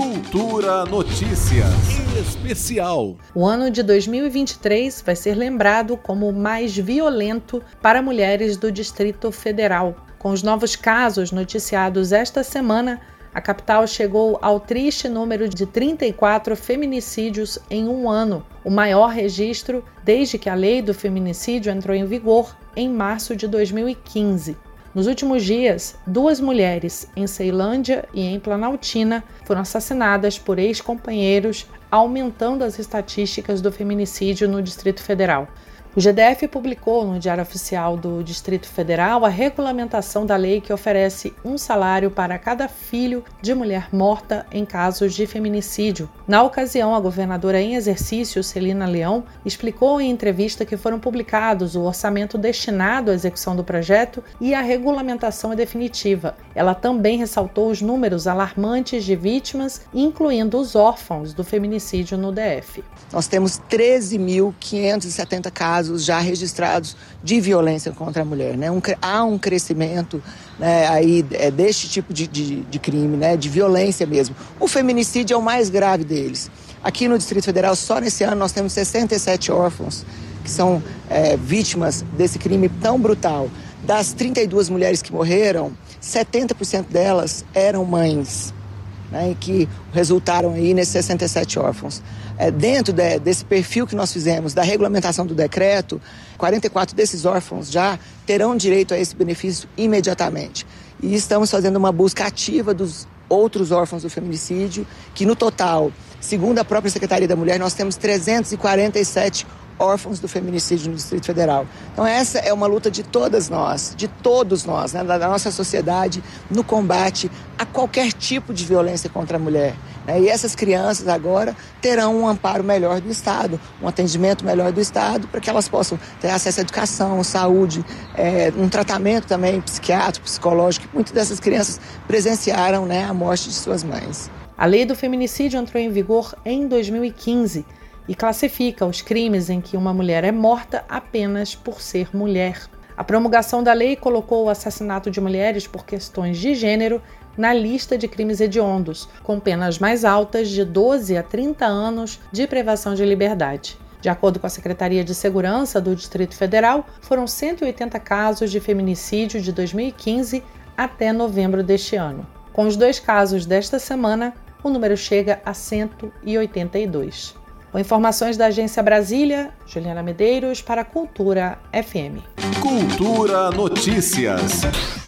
Cultura Notícias Especial. O ano de 2023 vai ser lembrado como o mais violento para mulheres do Distrito Federal. Com os novos casos noticiados esta semana, a capital chegou ao triste número de 34 feminicídios em um ano, o maior registro desde que a lei do feminicídio entrou em vigor em março de 2015. Nos últimos dias, duas mulheres em Ceilândia e em Planaltina foram assassinadas por ex-companheiros, aumentando as estatísticas do feminicídio no Distrito Federal. O GDF publicou no Diário Oficial do Distrito Federal a regulamentação da lei que oferece um salário para cada filho de mulher morta em casos de feminicídio. Na ocasião, a governadora em exercício, Celina Leão, explicou em entrevista que foram publicados o orçamento destinado à execução do projeto e a regulamentação é definitiva. Ela também ressaltou os números alarmantes de vítimas, incluindo os órfãos do feminicídio no DF. Nós temos 13.570 casos casos já registrados de violência contra a mulher. Né? Um, há um crescimento né, aí, é, deste tipo de, de, de crime, né, de violência mesmo. O feminicídio é o mais grave deles. Aqui no Distrito Federal, só nesse ano, nós temos 67 órfãos que são é, vítimas desse crime tão brutal. Das 32 mulheres que morreram, 70% delas eram mães né, que resultaram aí nesses 67 órfãos. É, dentro de, desse perfil que nós fizemos, da regulamentação do decreto, 44 desses órfãos já terão direito a esse benefício imediatamente. E estamos fazendo uma busca ativa dos outros órfãos do feminicídio, que no total, segundo a própria Secretaria da Mulher, nós temos 347 órfãos do feminicídio no Distrito Federal. Então essa é uma luta de todas nós, de todos nós, né, da nossa sociedade, no combate a qualquer tipo de violência contra a mulher. Né? E essas crianças agora terão um amparo melhor do Estado, um atendimento melhor do Estado, para que elas possam ter acesso à educação, saúde, é, um tratamento também psiquiátrico, psicológico. Muitas dessas crianças presenciaram né, a morte de suas mães. A lei do feminicídio entrou em vigor em 2015 e classifica os crimes em que uma mulher é morta apenas por ser mulher. A promulgação da lei colocou o assassinato de mulheres por questões de gênero na lista de crimes hediondos, com penas mais altas de 12 a 30 anos de privação de liberdade. De acordo com a Secretaria de Segurança do Distrito Federal, foram 180 casos de feminicídio de 2015 até novembro deste ano. Com os dois casos desta semana, o número chega a 182. Com informações da Agência Brasília, Juliana Medeiros para Cultura FM. Cultura Notícias.